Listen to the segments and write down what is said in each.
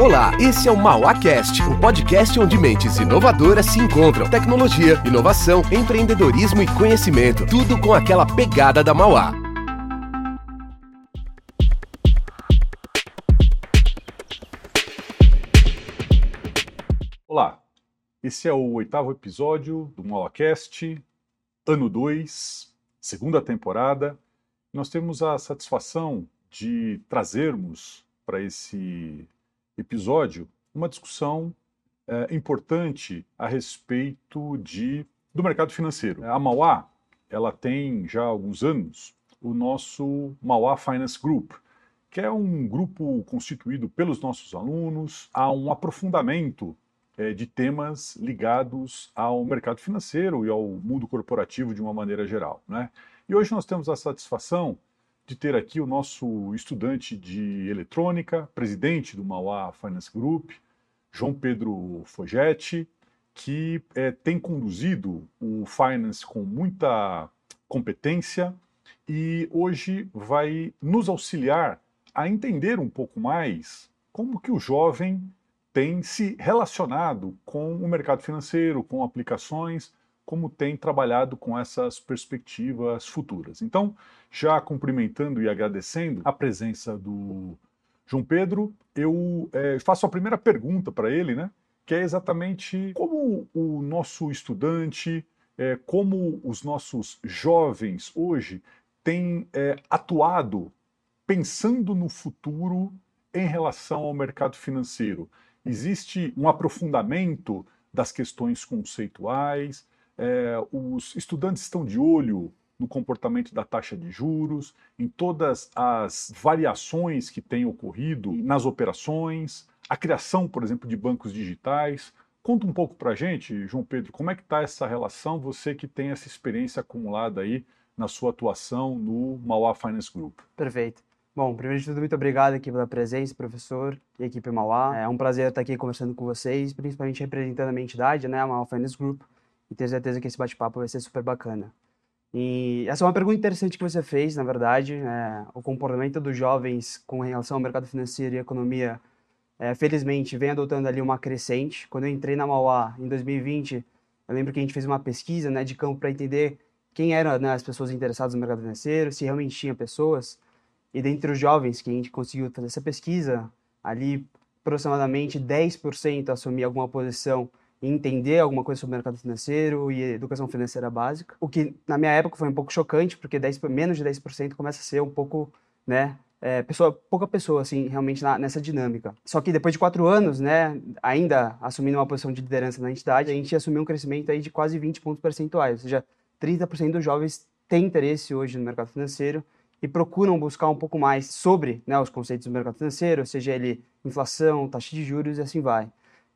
Olá, esse é o MauaCast, o um podcast onde mentes inovadoras se encontram. Tecnologia, inovação, empreendedorismo e conhecimento. Tudo com aquela pegada da Mauá. Olá, esse é o oitavo episódio do MauaCast, ano 2, segunda temporada. Nós temos a satisfação de trazermos para esse episódio uma discussão é, importante a respeito de, do mercado financeiro. A Mauá ela tem já há alguns anos o nosso Mauá Finance Group, que é um grupo constituído pelos nossos alunos a um aprofundamento é, de temas ligados ao mercado financeiro e ao mundo corporativo de uma maneira geral. Né? E hoje nós temos a satisfação de ter aqui o nosso estudante de eletrônica, presidente do Mauá Finance Group, João Pedro Fogetti, que é, tem conduzido o Finance com muita competência e hoje vai nos auxiliar a entender um pouco mais como que o jovem tem se relacionado com o mercado financeiro, com aplicações, como tem trabalhado com essas perspectivas futuras. Então, já cumprimentando e agradecendo a presença do João Pedro, eu é, faço a primeira pergunta para ele, né? Que é exatamente como o nosso estudante, é, como os nossos jovens hoje têm é, atuado pensando no futuro em relação ao mercado financeiro. Existe um aprofundamento das questões conceituais, é, os estudantes estão de olho no comportamento da taxa de juros, em todas as variações que têm ocorrido nas operações, a criação, por exemplo, de bancos digitais. Conta um pouco para a gente, João Pedro, como é que está essa relação, você que tem essa experiência acumulada aí na sua atuação no Mauá Finance Group. Perfeito. Bom, primeiro de tudo, muito obrigado aqui pela presença, professor e equipe Mauá. É um prazer estar aqui conversando com vocês, principalmente representando a minha entidade, né, a Mauá Finance Group e tenho certeza que esse bate-papo vai ser super bacana. E essa é uma pergunta interessante que você fez, na verdade. É, o comportamento dos jovens com relação ao mercado financeiro e economia, é, felizmente, vem adotando ali uma crescente. Quando eu entrei na Mauá em 2020, eu lembro que a gente fez uma pesquisa né, de campo para entender quem eram né, as pessoas interessadas no mercado financeiro, se realmente tinha pessoas. E dentre os jovens que a gente conseguiu fazer essa pesquisa, ali aproximadamente 10% assumia alguma posição entender alguma coisa sobre o mercado financeiro e educação financeira básica. O que, na minha época, foi um pouco chocante, porque 10, menos de 10% começa a ser um pouco, né, é, pessoa, pouca pessoa, assim, realmente na, nessa dinâmica. Só que depois de quatro anos, né, ainda assumindo uma posição de liderança na entidade, a gente assumiu um crescimento aí de quase 20 pontos percentuais, ou seja, 30% dos jovens têm interesse hoje no mercado financeiro e procuram buscar um pouco mais sobre né, os conceitos do mercado financeiro, seja ele inflação, taxa de juros e assim vai.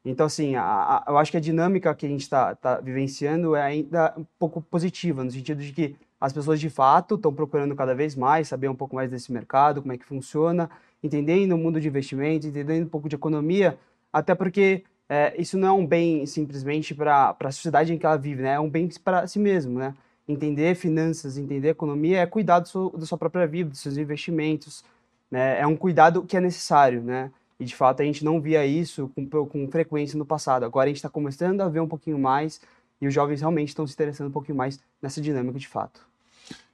Então, assim, a, a, eu acho que a dinâmica que a gente está tá vivenciando é ainda um pouco positiva, no sentido de que as pessoas, de fato, estão procurando cada vez mais saber um pouco mais desse mercado, como é que funciona, entendendo o mundo de investimentos, entendendo um pouco de economia, até porque é, isso não é um bem simplesmente para a sociedade em que ela vive, né? é um bem para si mesmo. Né? Entender finanças, entender economia é cuidar da sua própria vida, dos seus investimentos, né? é um cuidado que é necessário, né? E de fato a gente não via isso com, com frequência no passado. Agora a gente está começando a ver um pouquinho mais e os jovens realmente estão se interessando um pouquinho mais nessa dinâmica de fato.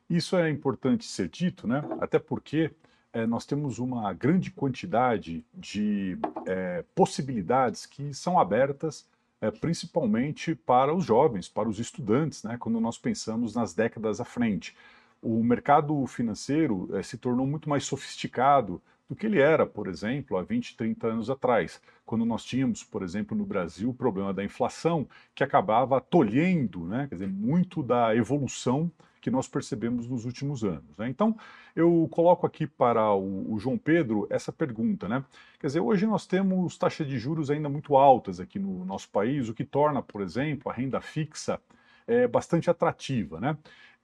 Isso é importante ser dito, né? Até porque é, nós temos uma grande quantidade de é, possibilidades que são abertas é, principalmente para os jovens, para os estudantes, né? Quando nós pensamos nas décadas à frente. O mercado financeiro se tornou muito mais sofisticado do que ele era, por exemplo, há 20, 30 anos atrás, quando nós tínhamos, por exemplo, no Brasil, o problema da inflação, que acabava tolhendo né, quer dizer, muito da evolução que nós percebemos nos últimos anos. Né? Então, eu coloco aqui para o, o, João Pedro essa pergunta. Né? Quer dizer, hoje nós temos taxas de juros ainda muito altas aqui no nosso país, o que torna, por exemplo, a renda fixa é, bastante atrativa. Né?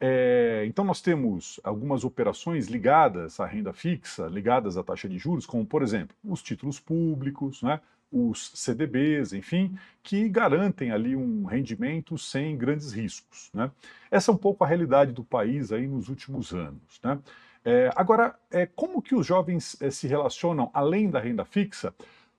É, então, nós temos algumas operações ligadas à renda fixa, ligadas à taxa de juros, como, por exemplo, os títulos públicos, né, os CDBs, enfim, que garantem ali um rendimento sem grandes riscos. Né? Essa é um pouco a realidade do país aí nos últimos anos. Né? É, agora, é, como que os jovens é, se relacionam, além da renda fixa,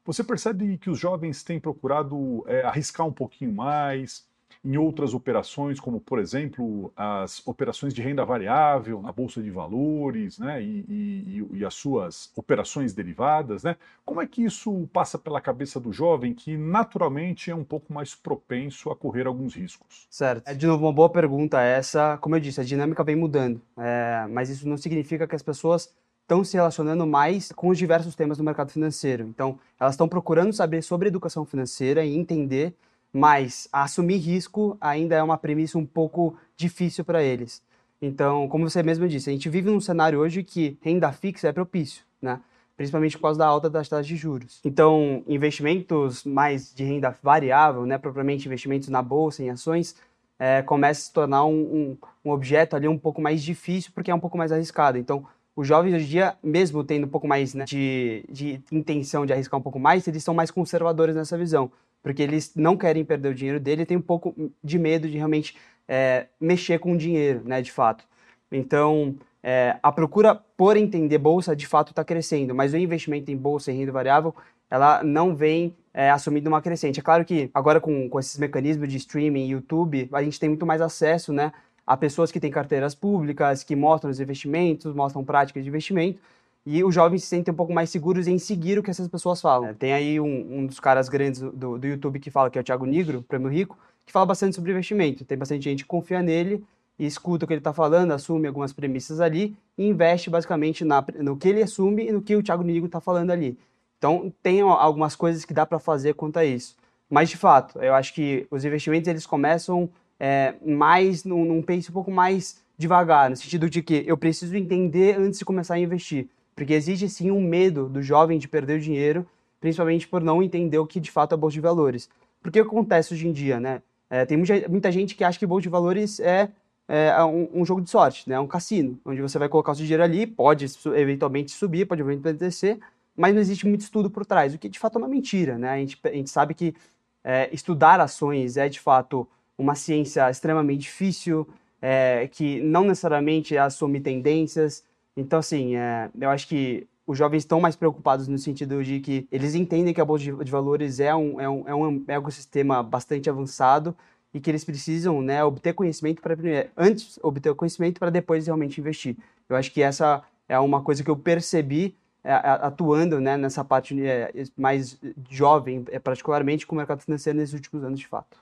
Você percebe que os jovens têm procurado é, arriscar um pouquinho mais em outras operações, como, por exemplo, as operações de renda variável na Bolsa de Valores né, e, e, e, as suas operações derivadas. Né? Como é que isso passa pela cabeça do jovem que, naturalmente, é um pouco mais propenso a correr alguns riscos? Certo. É, de novo, uma boa pergunta essa. Como eu disse, a dinâmica vem mudando, é, mas isso não significa que as pessoas estão se relacionando mais com os diversos temas do mercado financeiro. Então, elas estão procurando saber sobre educação financeira e entender, mas assumir risco ainda é uma premissa um pouco difícil para eles. Então, como você mesmo disse, a gente vive num cenário hoje que renda fixa é propício, né? principalmente por causa da alta das taxas de juros. Então, investimentos mais de renda variável, né, propriamente investimentos na bolsa, em ações, é, começa a se tornar um, um, um objeto ali um pouco mais difícil porque é um pouco mais arriscado. Então, os jovens hoje em dia, mesmo tendo um pouco mais né, de, de intenção de arriscar um pouco mais, eles são mais conservadores nessa visão, porque eles não querem perder o dinheiro dele e têm um pouco de medo de realmente é, mexer com o dinheiro, né, de fato. Então, é, a procura por entender bolsa de fato está crescendo, mas o investimento em bolsa e renda variável ela não vem é, assumindo uma crescente. É claro que agora com, com esses mecanismos de streaming, YouTube, a gente tem muito mais acesso, né, a pessoas que têm carteiras públicas, que mostram os investimentos, mostram práticas de investimento, e os jovens se sentem um pouco mais seguros em seguir o que essas pessoas falam. É, tem aí um, um, dos caras grandes do, do YouTube que fala, que é o Thiago Negro, Prêmio Rico, que fala bastante sobre investimento. Tem bastante gente que confia nele e escuta o que ele está falando, assume algumas premissas ali e investe basicamente na, no que ele assume e no que o Thiago Negro está falando ali. Então, tem algumas coisas que dá para fazer quanto a isso. Mas, de fato, eu acho que os investimentos eles começam é, mais num, num pace um pouco mais devagar, no sentido de que eu preciso entender antes de começar a investir. Porque existe sim um medo do jovem de perder o dinheiro, principalmente por não entender o que de fato é bolsa de valores. Porque acontece hoje em dia, né? É, tem muita, muita, gente que acha que bolsa de valores é, é um, um, jogo de sorte, né? Um cassino, onde você vai colocar o seu dinheiro ali, pode eventualmente subir, pode eventualmente descer, mas não existe muito estudo por trás, o que de fato é uma mentira, né? A gente, a gente sabe que é, estudar ações é de fato uma ciência extremamente difícil, é, que não necessariamente assume tendências. Então, assim, é, eu acho que os jovens estão mais preocupados no sentido de que eles entendem que a Bolsa de, Valores é um, é, um, é um ecossistema bastante avançado e que eles precisam né, obter conhecimento para antes obter conhecimento para depois realmente investir. Eu acho que essa é uma coisa que eu percebi é, atuando né, nessa parte é, mais jovem, é, particularmente com o mercado financeiro nesses últimos anos de fato.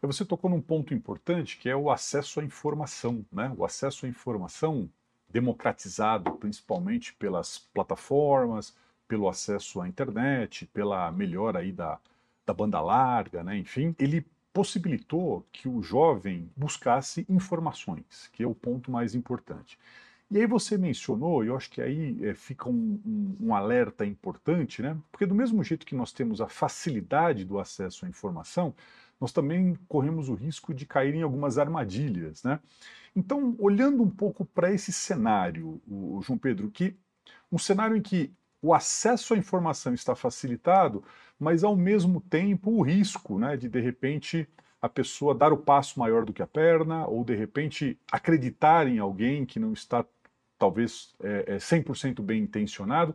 Você tocou num ponto importante que é o acesso à informação, né? O acesso à informação democratizado principalmente pelas plataformas, pelo acesso à internet, pela melhora aí da, da banda larga, né? Enfim, ele possibilitou que o jovem buscasse informações, que é o ponto mais importante. E aí você mencionou, e eu acho que aí é, fica um, um, um, alerta importante, né? Porque do mesmo jeito que nós temos a facilidade do acesso à informação, nós também corremos o risco de cair em algumas armadilhas. Né? Então, olhando um pouco para esse cenário, o João Pedro, que um cenário em que o acesso à informação está facilitado, mas ao mesmo tempo o risco né, de de repente a pessoa dar o passo maior do que a perna, ou de repente acreditar em alguém que não está talvez é, é 100% bem intencionado.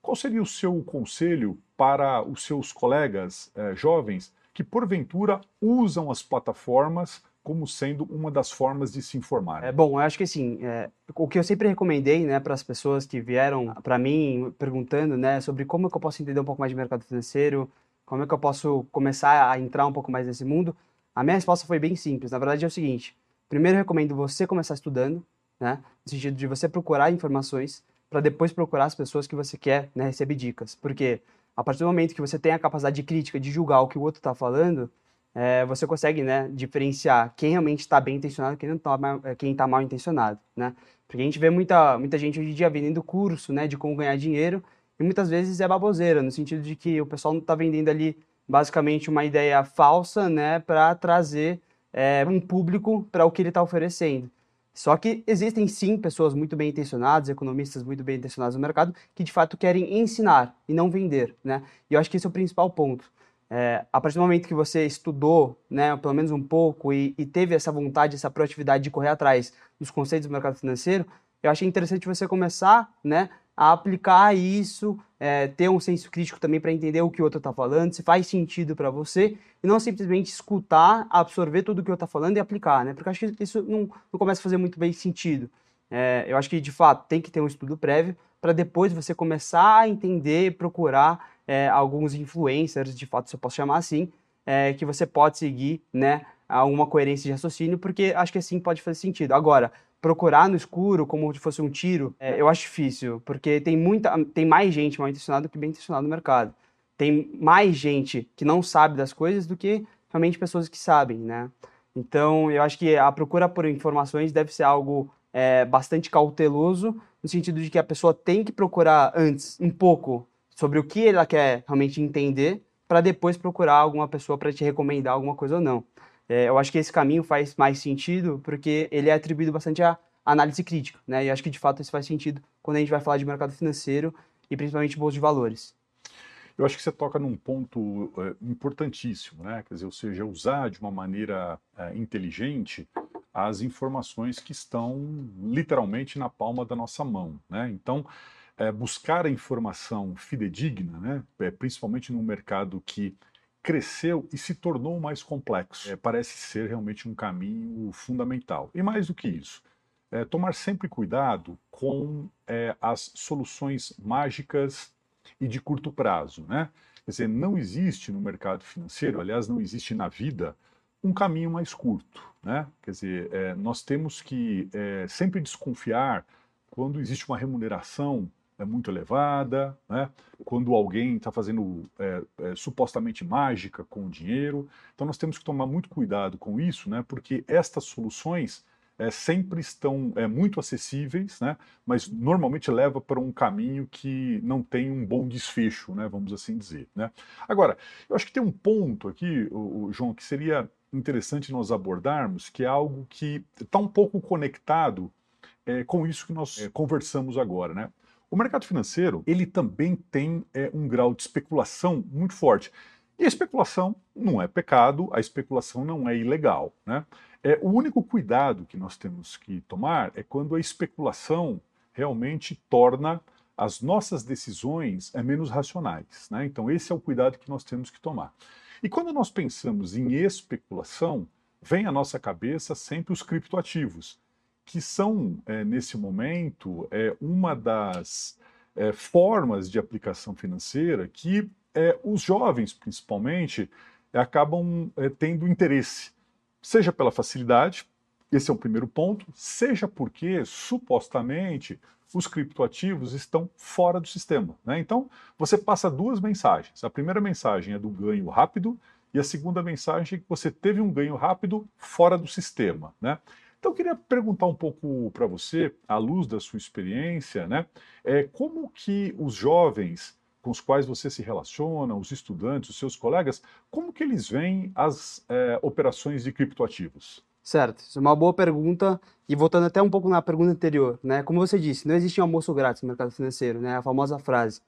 Qual seria o seu conselho para os seus colegas é, jovens que porventura usam as plataformas como sendo uma das formas de se informar. É bom, eu acho que assim, é, o que eu sempre recomendei, né, para as pessoas que vieram para mim perguntando, né, sobre como é que eu posso entender um pouco mais de mercado financeiro, como é que eu posso começar a entrar um pouco mais nesse mundo, a minha resposta foi bem simples. Na verdade é o seguinte: primeiro eu recomendo você começar estudando, né, no sentido de você procurar informações para depois procurar as pessoas que você quer, né, receber dicas, porque a partir do momento que você tem a capacidade de crítica, de julgar o que o outro está falando, é, você consegue, né, diferenciar quem realmente está bem intencionado e quem está quem tá mal intencionado, né? Porque a gente vê muita, muita gente hoje em dia vendendo curso, né, de como ganhar dinheiro, e muitas vezes é baboseira, no sentido de que o pessoal não está vendendo ali basicamente uma ideia falsa, né, para trazer é, um público para o que ele está oferecendo. Só que existem sim pessoas muito bem intencionadas, economistas muito bem intencionados no mercado, que de fato querem ensinar e não vender, né? E eu acho que esse é o principal ponto. É, a partir do momento que você estudou, né, pelo menos um pouco, e, e, teve essa vontade, essa proatividade de correr atrás dos conceitos do mercado financeiro, eu achei interessante você começar, né, a aplicar isso, é, ter um senso crítico também para entender o que o outro está falando, se faz sentido para você, e não simplesmente escutar, absorver tudo o que o outro está falando e aplicar, né? Porque acho que isso não, não começa a fazer muito bem sentido. É, eu acho que, de fato, tem que ter um estudo prévio para depois você começar a entender, procurar é, alguns influencers, de fato, se eu posso chamar assim, é, que você pode seguir, né, alguma coerência de raciocínio, porque acho que assim pode fazer sentido. Agora, procurar no escuro como se fosse um tiro, é, eu acho difícil, porque tem muita, tem mais gente mal intencionada do que bem intencionada no mercado. Tem mais gente que não sabe das coisas do que realmente pessoas que sabem, né? Então, eu acho que a procura por informações deve ser algo é, bastante cauteloso, no sentido de que a pessoa tem que procurar antes um pouco sobre o que ela quer realmente entender, para depois procurar alguma pessoa para te recomendar alguma coisa ou não. É, eu acho que esse caminho faz mais sentido porque ele é atribuído bastante à análise crítica, né? E acho que de fato isso faz sentido quando a gente vai falar de mercado financeiro e principalmente bolsa de valores. Eu acho que você toca num ponto é, importantíssimo, né? Quer dizer, ou seja, usar de uma maneira é, inteligente as informações que estão literalmente na palma da nossa mão, né? Então, é, buscar a informação fidedigna, né? É, principalmente num mercado que cresceu e se tornou mais complexo. É, parece ser realmente um caminho fundamental. E mais do que isso, é, tomar sempre cuidado com é, as soluções mágicas e de curto prazo. Né? Quer dizer, não existe no mercado financeiro, aliás, não existe na vida, um caminho mais curto. Né? Quer dizer, é, nós temos que é, sempre desconfiar quando existe uma remuneração é muito elevada, né? quando alguém está fazendo é, é, supostamente mágica com o dinheiro. Então nós temos que tomar muito cuidado com isso, né? porque estas soluções é, sempre estão é, muito acessíveis, né? mas normalmente leva para um caminho que não tem um bom desfecho, né? vamos assim dizer. Né? Agora, eu acho que tem um ponto aqui, o, o João, que seria interessante nós abordarmos, que é algo que está um pouco conectado é, com isso que nós é, conversamos agora, né? O mercado financeiro, ele também tem é, um grau de especulação muito forte. E a especulação não é pecado, a especulação não é ilegal. Né? É, o único cuidado que nós temos que tomar é quando a especulação realmente torna as nossas decisões é, menos racionais. Né? Então, esse é o cuidado que nós temos que tomar. E quando nós pensamos em especulação, vem à nossa cabeça sempre os criptoativos que são, é, nesse momento, é, uma das é, formas de aplicação financeira que os jovens, principalmente, acabam tendo interesse, seja pela facilidade, esse é o primeiro ponto, seja porque, supostamente, os criptoativos estão fora do sistema. Né? Então, você passa duas mensagens. A primeira mensagem é do ganho rápido, e a segunda mensagem é que você teve um ganho rápido fora do sistema. Né? Então, eu queria perguntar um pouco para você, à luz da sua experiência, né, é, como que os jovens com os quais você se relaciona, os estudantes, os seus colegas, como que eles veem as é, operações de criptoativos? Certo, isso é uma boa pergunta. E voltando até um pouco na pergunta anterior, né? Como você disse, não existe um almoço grátis no mercado financeiro, né? A famosa frase.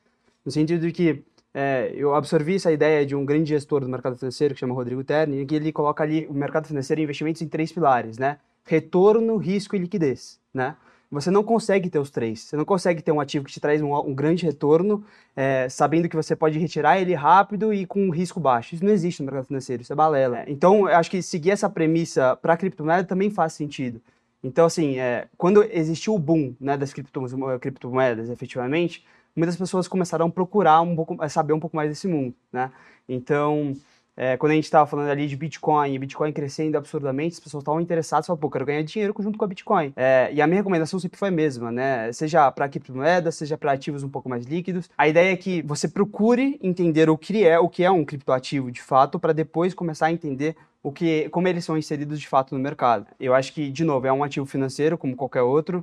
No sentido de que é, eu absorvi essa ideia de um grande gestor do mercado financeiro, que chama Rodrigo Terni, e que ele coloca ali o mercado financeiro e investimentos em três pilares, né? Retorno, risco e liquidez, né? Você não consegue ter os três. Você não consegue ter um ativo que te traz um, um grande retorno, é, sabendo que você pode retirar ele rápido e com um risco baixo. Isso não existe no mercado financeiro, isso é balela. É, então, eu acho que seguir essa premissa para a criptomoeda também faz sentido. Então, assim, é, quando existiu o boom né, das criptomoedas, efetivamente, muitas pessoas começaram a procurar um pouco, a saber um pouco mais desse mundo, né? Então, é, quando a gente estava falando ali de Bitcoin, e Bitcoin crescendo absurdamente, as pessoas estavam interessadas, falaram, pô, quero ganhar dinheiro junto com a Bitcoin. É, e a minha recomendação sempre foi a mesma, né? Seja para criptomoedas, seja para ativos um pouco mais líquidos. A ideia é que você procure entender o que é, o que é um criptoativo de fato, para depois começar a entender o que, como eles são inseridos de fato no mercado. Eu acho que, de novo, é um ativo financeiro, como qualquer outro.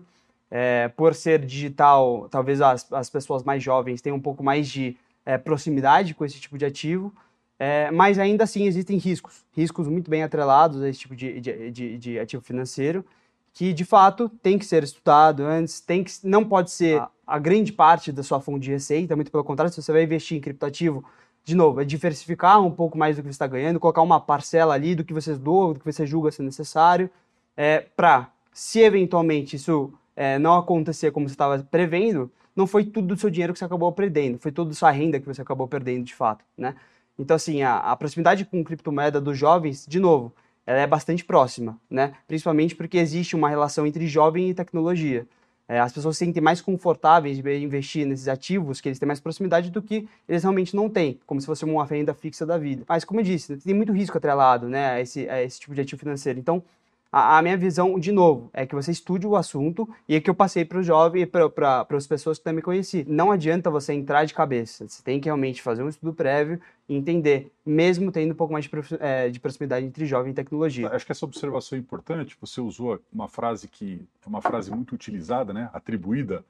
É, por ser digital, talvez as, as pessoas mais jovens tenham um pouco mais de é, proximidade com esse tipo de ativo. É, mas ainda assim existem riscos, riscos muito bem atrelados a esse tipo de, de, de, de, ativo financeiro, que de fato tem que ser estudado antes, tem que, não pode ser a, a, grande parte da sua fonte de receita, muito pelo contrário, se você vai investir em criptoativo, de novo, é diversificar um pouco mais do que você está ganhando, colocar uma parcela ali do que você doa, do que você julga ser necessário, é, para, se eventualmente isso é, não acontecer como você estava prevendo, não foi tudo do seu dinheiro que você acabou perdendo, foi toda sua renda que você acabou perdendo de fato, né? Então, assim, a, a proximidade com criptomoeda dos jovens, de novo, ela é bastante próxima, né? Principalmente porque existe uma relação entre jovem e tecnologia. É, as pessoas se sentem mais confortáveis de investir nesses ativos, que eles têm mais proximidade do que eles realmente não têm, como se fosse uma renda fixa da vida. Mas, como eu disse, tem muito risco atrelado né, a, esse, a esse tipo de ativo financeiro. Então, a, a, minha visão, de novo, é que você estude o assunto e é que eu passei para o jovem e para as pessoas que também conheci. Não adianta você entrar de cabeça. Você tem que realmente fazer um estudo prévio e entender, mesmo tendo um pouco mais de, é, de proximidade entre jovem e tecnologia. Acho que essa observação é importante. Você usou uma frase que é uma frase muito utilizada, né, atribuída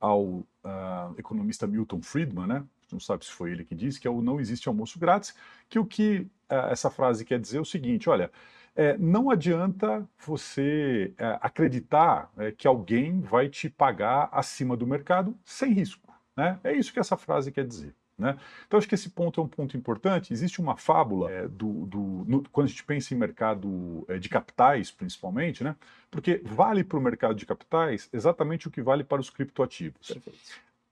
ao uh, economista Milton Friedman, né? Não sabe se foi ele que disse que é o não existe almoço grátis. Que o que uh, essa frase quer dizer é o seguinte: olha é, não adianta você é, acreditar é, que alguém vai te pagar acima do mercado sem risco. Né? É isso que essa frase quer dizer. Né? Então, acho que esse ponto é um ponto importante. Existe uma fábula é, do, do no, quando a gente pensa em mercado é, de capitais, principalmente, né? porque vale para o mercado de capitais exatamente o que vale para os criptoativos. Perfeito.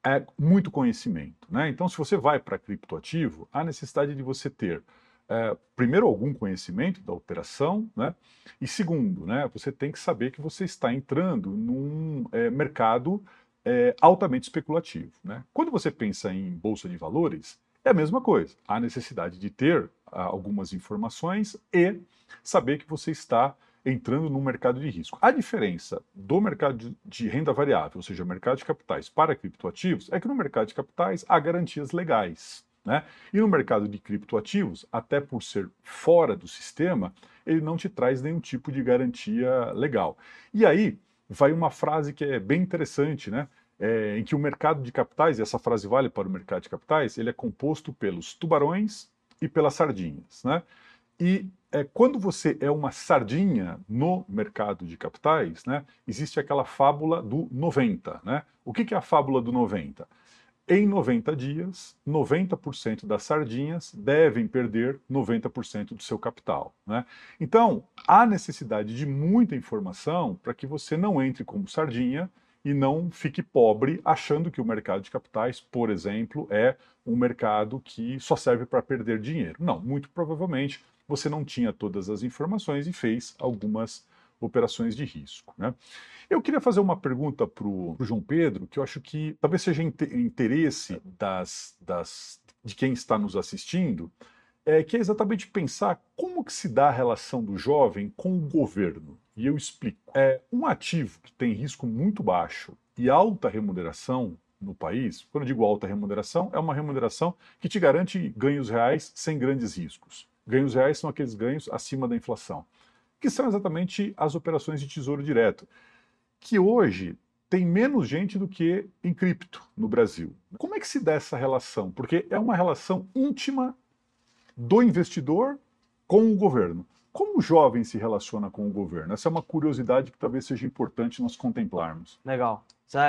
É muito conhecimento. Né? Então, se você vai para criptoativo, há necessidade de você ter é, primeiro, algum conhecimento da operação, né? e segundo, né, você tem que saber que você está entrando num é, mercado é, altamente especulativo. Né? Quando você pensa em bolsa de valores, é a mesma coisa. Há necessidade de ter ah, algumas informações e saber que você está entrando num mercado de risco. A diferença do mercado de, de renda variável, ou seja, mercado de capitais para criptoativos, é que no mercado de capitais há garantias legais. Né? E no mercado de criptoativos, até por ser fora do sistema, ele não te traz nenhum tipo de garantia legal. E aí vai uma frase que é bem interessante, né? É, em que o mercado de capitais, e essa frase vale para o mercado de capitais, ele é composto pelos tubarões e pelas sardinhas. Né? E é, quando você é uma sardinha no mercado de capitais, né, existe aquela fábula do 90. Né? O que, que é a fábula do 90? Em 90 dias, 90% das sardinhas devem perder 90% do seu capital. Né? Então, há necessidade de muita informação para que você não entre como sardinha e não fique pobre achando que o mercado de capitais, por exemplo, é um mercado que só serve para perder dinheiro. Não, muito provavelmente você não tinha todas as informações e fez algumas operações de risco. Né? Eu queria fazer uma pergunta para o João Pedro, que eu acho que talvez seja interesse das, das, de quem está nos assistindo, é, que é exatamente pensar como que se dá a relação do jovem com o governo. E eu explico. É, um ativo que tem risco muito baixo e alta remuneração no país, quando eu digo alta remuneração, é uma remuneração que te garante ganhos reais sem grandes riscos. Ganhos reais são aqueles ganhos acima da inflação que são exatamente as operações de tesouro direto, que hoje tem menos gente do que em cripto no Brasil. Como é que se dá essa relação? Porque é uma relação íntima do investidor com o governo. Como o jovem se relaciona com o governo? Essa é uma curiosidade que talvez seja importante nós contemplarmos. Legal.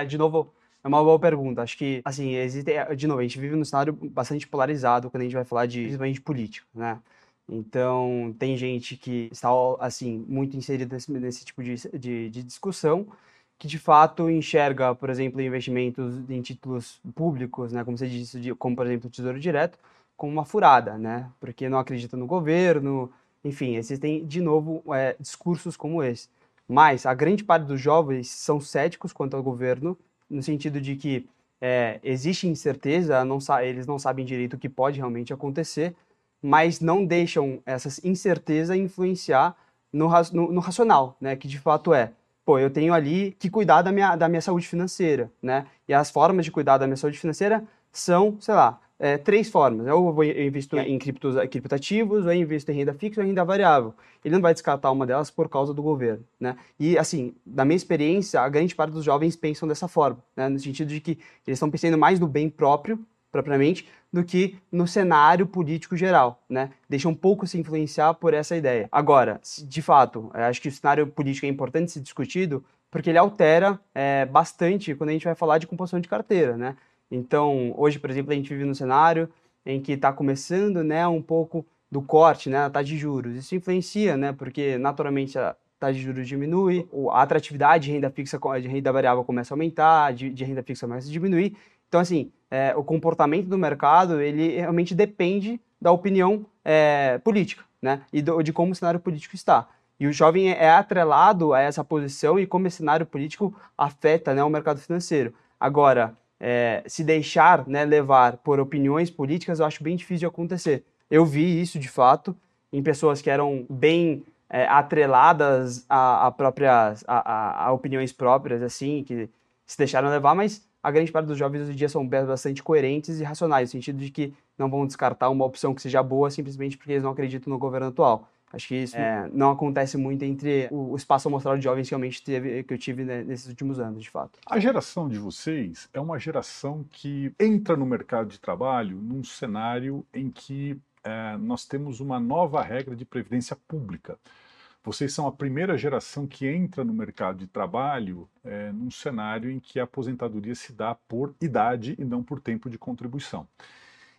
De novo, é uma boa pergunta. Acho que, assim, existe, de novo, a gente vive num cenário bastante polarizado quando a gente vai falar de, principalmente, política, né? Então, tem gente que está, assim, muito inserida nesse, nesse tipo de, de, de, discussão, que de fato enxerga, por exemplo, investimentos em títulos públicos, né, como você disse, como por exemplo o Tesouro Direto, como uma furada, né, porque não acredita no governo, enfim, existem, de novo, é, discursos como esse. Mas a grande parte dos jovens são céticos quanto ao governo, no sentido de que é, existe incerteza, não eles não sabem direito o que pode realmente acontecer, mas não deixam essa incerteza influenciar no, no, no, racional, né? Que de fato é, pô, eu tenho ali que cuidar da minha, da minha saúde financeira, né? E as formas de cuidar da minha saúde financeira são, sei lá, é, três formas. Ou eu invisto em criptos, criptativos, ou eu invisto em renda fixa ou em renda variável. Ele não vai descartar uma delas por causa do governo, né? E, assim, da minha experiência, a grande parte dos jovens pensam dessa forma, né? No sentido de que eles estão pensando mais no bem próprio propriamente, do que no cenário político geral, né? Deixa um pouco se influenciar por essa ideia. Agora, de fato, acho que o cenário político é importante ser discutido porque ele altera é, bastante quando a gente vai falar de composição de carteira, né? Então, hoje, por exemplo, a gente vive num cenário em que está começando, né, um pouco do corte, né, taxa de juros. Isso influencia, né, porque naturalmente a, taxa de juros diminui, a atratividade de renda fixa, de renda variável começa a aumentar, de, de renda fixa começa a diminuir. Então, assim, é, o comportamento do mercado, ele realmente depende da opinião é, política, né? E do, de como o cenário político está. E o jovem é atrelado a essa posição e como esse cenário político afeta né, o mercado financeiro. Agora, é, se deixar né, levar por opiniões políticas, eu acho bem difícil de acontecer. Eu vi isso de fato em pessoas que eram bem é, atreladas a, a próprias a, a, a, opiniões próprias, assim, que se deixaram levar, mas a grande parte dos jovens hoje em dia são bastante coerentes e racionais, no sentido de que não vão descartar uma opção que seja boa simplesmente porque eles não acreditam no governo atual. Acho que isso é, não acontece muito entre o, o espaço amostral de jovens que realmente teve, que eu tive né, nesses últimos anos, de fato. A geração de vocês é uma geração que entra no mercado de trabalho num cenário em que é, nós temos uma nova regra de previdência pública. Vocês são a primeira geração que entra no mercado de trabalho é, num cenário em que a aposentadoria se dá por idade e não por tempo de contribuição.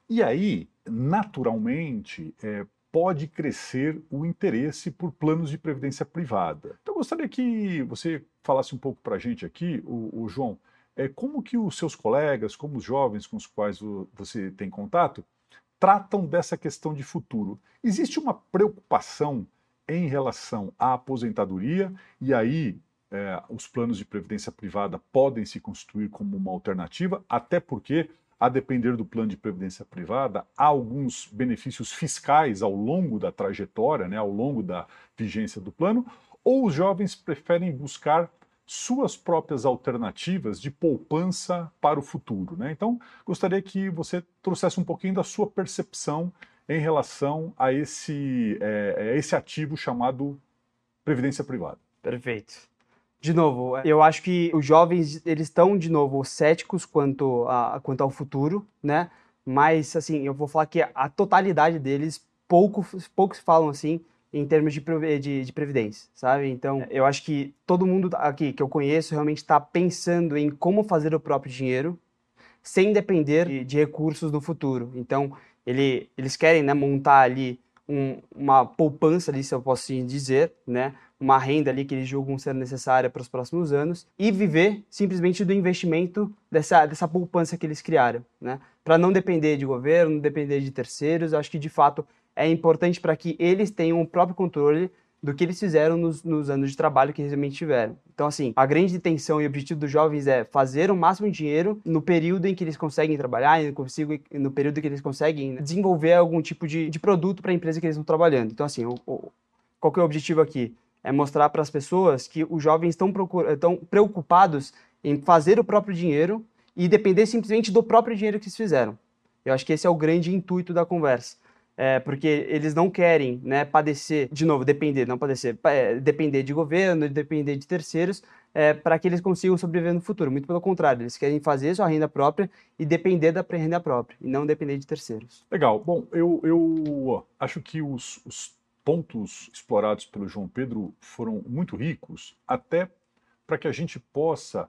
E aí, naturalmente, é, pode crescer o interesse por planos de previdência privada. Então, eu gostaria que você falasse um pouco para a gente aqui, o, o João, é, como que os seus colegas, como os jovens com os quais o, você tem contato, tratam dessa questão de futuro. Existe uma preocupação em relação à aposentadoria, e aí é, os planos de previdência privada podem se constituir como uma alternativa, até porque a depender do plano de previdência privada, há alguns benefícios fiscais ao longo da trajetória, né, ao longo da vigência do plano, ou os jovens preferem buscar suas próprias alternativas de poupança para o futuro. Né? Então, gostaria que você trouxesse um pouquinho da sua percepção em relação a esse, é, a esse ativo chamado previdência privada. Perfeito de novo, eu acho que os jovens, eles estão, de novo, céticos quanto, a, quanto ao futuro, né? Mas, assim, eu vou falar que a totalidade deles, pouco, poucos falam assim, em termos de, de, de, previdência, sabe? Então, eu acho que todo mundo aqui que eu conheço realmente está pensando em como fazer o próprio dinheiro sem depender de, de recursos no futuro. Então, ele, eles querem né, montar ali um, uma poupança ali, se eu posso assim dizer, né? uma renda ali que eles julgam ser necessária para os próximos anos e viver simplesmente do investimento dessa, dessa poupança que eles criaram, né? Para não depender de governo, não depender de terceiros, acho que de fato é importante para que eles tenham o próprio controle do que eles fizeram nos, nos, anos de trabalho que realmente tiveram. Então, assim, a grande intenção e objetivo dos jovens é fazer o máximo de dinheiro no período em que eles conseguem trabalhar, no período em que eles conseguem desenvolver algum tipo de, de produto para a empresa que eles estão trabalhando. Então, assim, o, o, qual que é o objetivo aqui? é mostrar para as pessoas que os jovens estão preocupados em fazer o próprio dinheiro e depender simplesmente do próprio dinheiro que eles fizeram. Eu acho que esse é o grande intuito da conversa. É, porque eles não querem né, padecer, de novo, depender, não padecer, é, depender de governo, depender de terceiros, é, para que eles consigam sobreviver no futuro. Muito pelo contrário, eles querem fazer sua renda própria e depender da renda própria, e não depender de terceiros. Legal. Bom, eu, eu acho que os, os pontos explorados pelo João Pedro foram muito ricos, até para que a gente possa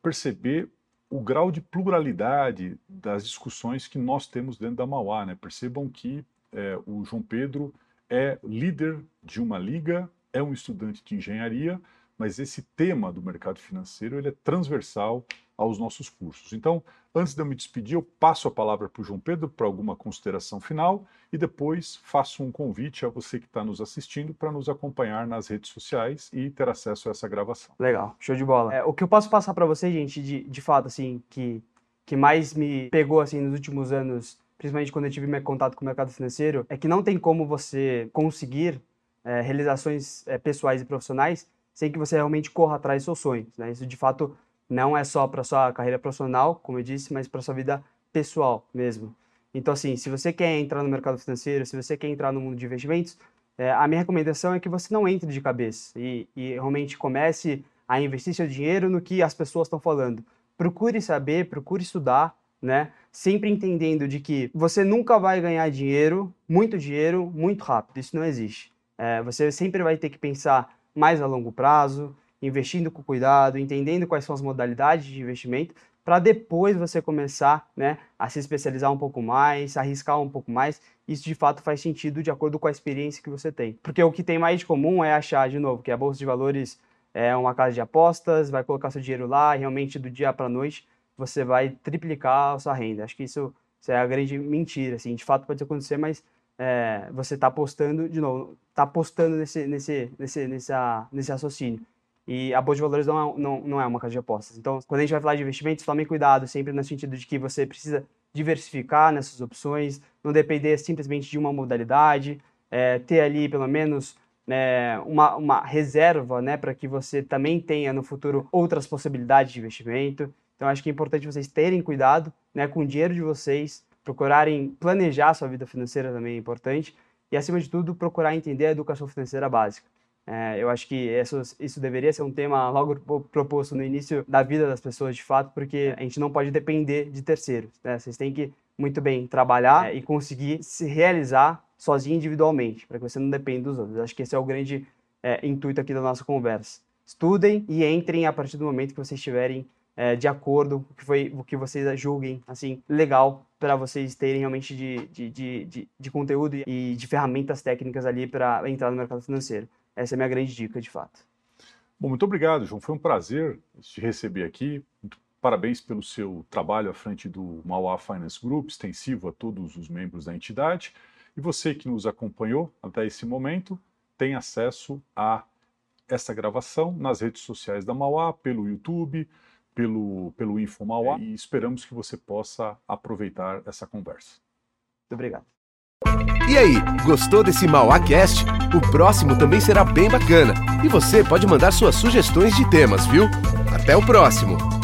perceber o grau de pluralidade das discussões que nós temos dentro da Mauá. Né? Percebam que é, o João Pedro é líder de uma liga, é um estudante de engenharia, mas esse tema do mercado financeiro ele é transversal aos nossos cursos. Então, antes de eu me despedir, eu passo a palavra para o João Pedro para alguma consideração final e depois faço um convite a você que está nos assistindo para nos acompanhar nas redes sociais e ter acesso a essa gravação. Legal, show de bola. É, o que eu posso passar para você, gente, de, de fato, assim, que, que mais me pegou, assim, nos últimos anos, principalmente quando eu tive meu contato com o mercado financeiro, é que não tem como você conseguir é, realizações é, pessoais e profissionais sem que você realmente corra atrás dos seus sonhos, né? Isso, de fato, não é só para sua carreira profissional, como eu disse, mas para sua vida pessoal mesmo. Então, assim, se você quer entrar no mercado financeiro, se você quer entrar no mundo de investimentos, é, a minha recomendação é que você não entre de cabeça e, e realmente comece a investir seu dinheiro no que as pessoas estão falando. Procure saber, procure estudar, né? Sempre entendendo de que você nunca vai ganhar dinheiro, muito dinheiro, muito rápido. Isso não existe. É, você sempre vai ter que pensar mais a longo prazo, investindo com cuidado, entendendo quais são as modalidades de investimento, para depois você começar né, a se especializar um pouco mais, arriscar um pouco mais. Isso de fato faz sentido de acordo com a experiência que você tem. Porque o que tem mais de comum é achar, de novo, que a Bolsa de Valores é uma casa de apostas, vai colocar seu dinheiro lá realmente do dia para noite você vai triplicar a sua renda. Acho que isso, isso é a grande mentira. Assim. De fato pode acontecer, mas é, você está apostando, de novo, está apostando nesse, nesse, nesse, nessa, nesse raciocínio. E a Bolsa de Valores não é, não, não é uma casa de apostas. Então, quando a gente vai falar de investimentos, tome cuidado sempre no sentido de que você precisa diversificar nessas opções, não depender simplesmente de uma modalidade, é, ter ali pelo menos né, uma, uma reserva né, para que você também tenha no futuro outras possibilidades de investimento. Então, acho que é importante vocês terem cuidado né, com o dinheiro de vocês, procurarem planejar a sua vida financeira também é importante, e acima de tudo, procurar entender a educação financeira básica. É, eu acho que isso, isso deveria ser um tema logo proposto no início da vida das pessoas, de fato, porque a gente não pode depender de terceiros. Né? Vocês têm que, muito bem, trabalhar é, e conseguir se realizar sozinho individualmente, para que você não dependa dos outros. Acho que esse é o grande é, intuito aqui da nossa conversa. Estudem e entrem a partir do momento que vocês estiverem é, de acordo o que foi o que vocês julguem assim legal para vocês terem realmente de, de, de, de, de conteúdo e de ferramentas técnicas ali para entrar no mercado financeiro. Essa é a minha grande dica, de fato. Bom, muito obrigado, João. Foi um prazer te receber aqui. Parabéns pelo seu trabalho à frente do Mauá Finance Group, extensivo a todos os membros da entidade. E você que nos acompanhou até esse momento tem acesso a essa gravação nas redes sociais da Mauá, pelo YouTube, pelo, pelo Info Mauá, e esperamos que você possa aproveitar essa conversa. Muito obrigado. E aí, gostou desse MauáCast? O próximo também será bem bacana. E você pode mandar suas sugestões de temas, viu? Até o próximo!